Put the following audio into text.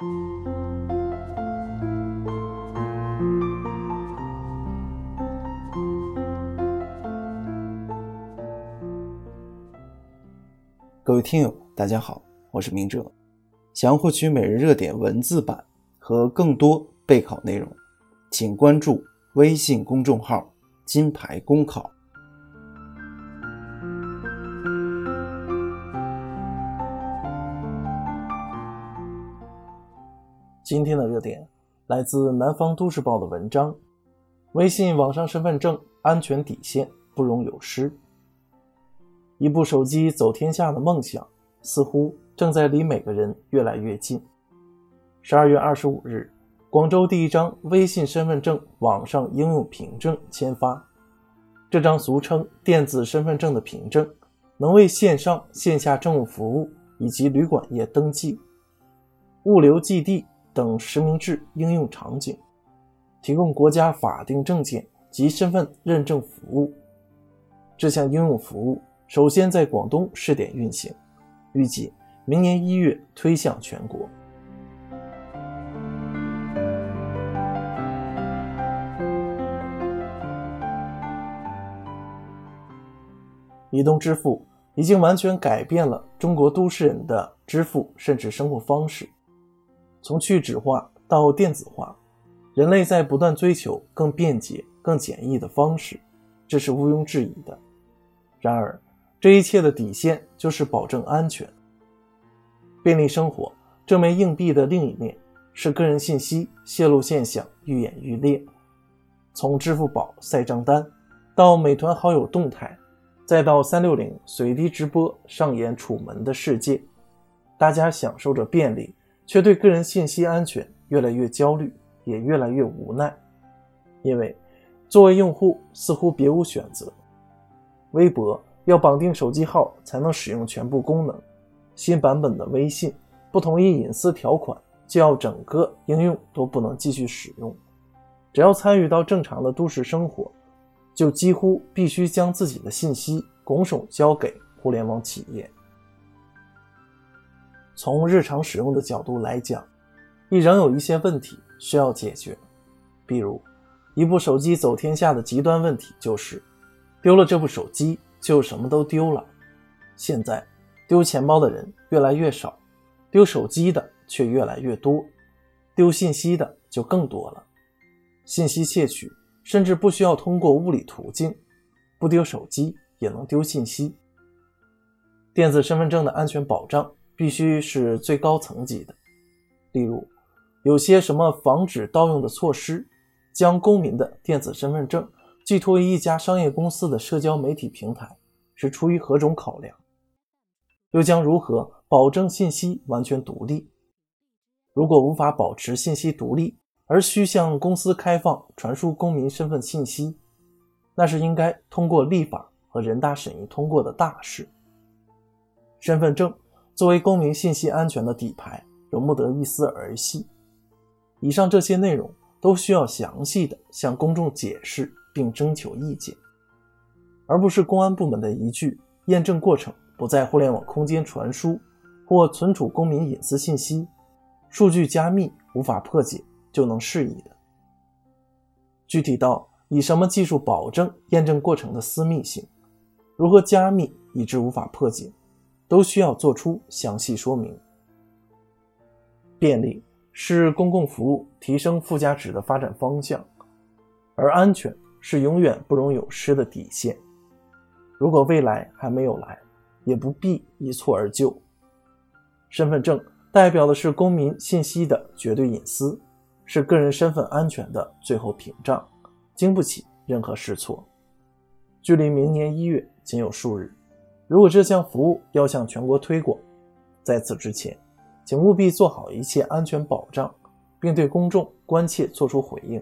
各位听友，大家好，我是明哲。想要获取每日热点文字版和更多备考内容，请关注微信公众号“金牌公考”。今天的热点来自南方都市报的文章：微信网上身份证安全底线不容有失。一部手机走天下的梦想，似乎正在离每个人越来越近。十二月二十五日，广州第一张微信身份证网上应用凭证签发。这张俗称电子身份证的凭证，能为线上线下政务服务以及旅馆业登记、物流寄递等实名制应用场景，提供国家法定证件及身份认证服务。这项应用服务。首先在广东试点运行，预计明年一月推向全国。移动支付已经完全改变了中国都市人的支付甚至生活方式，从去纸化到电子化，人类在不断追求更便捷、更简易的方式，这是毋庸置疑的。然而，这一切的底线就是保证安全。便利生活这枚硬币的另一面是个人信息泄露现象愈演愈烈。从支付宝晒账单，到美团好友动态，再到三六零随机直播上演楚门的世界，大家享受着便利，却对个人信息安全越来越焦虑，也越来越无奈。因为作为用户，似乎别无选择。微博。要绑定手机号才能使用全部功能。新版本的微信不同意隐私条款，就要整个应用都不能继续使用。只要参与到正常的都市生活，就几乎必须将自己的信息拱手交给互联网企业。从日常使用的角度来讲，亦仍有一些问题需要解决。比如，一部手机走天下的极端问题就是，丢了这部手机。就什么都丢了。现在丢钱包的人越来越少，丢手机的却越来越多，丢信息的就更多了。信息窃取甚至不需要通过物理途径，不丢手机也能丢信息。电子身份证的安全保障必须是最高层级的，例如有些什么防止盗用的措施，将公民的电子身份证。寄托于一家商业公司的社交媒体平台，是出于何种考量？又将如何保证信息完全独立？如果无法保持信息独立，而需向公司开放传输公民身份信息，那是应该通过立法和人大审议通过的大事。身份证作为公民信息安全的底牌，容不得一丝儿戏。以上这些内容都需要详细的向公众解释。并征求意见，而不是公安部门的一句“验证过程不在互联网空间传输或存储公民隐私信息，数据加密无法破解”就能适宜的。具体到以什么技术保证验证过程的私密性，如何加密以致无法破解，都需要做出详细说明。便利是公共服务提升附加值的发展方向，而安全。是永远不容有失的底线。如果未来还没有来，也不必一蹴而就。身份证代表的是公民信息的绝对隐私，是个人身份安全的最后屏障，经不起任何试错。距离明年一月仅有数日，如果这项服务要向全国推广，在此之前，请务必做好一切安全保障，并对公众关切作出回应。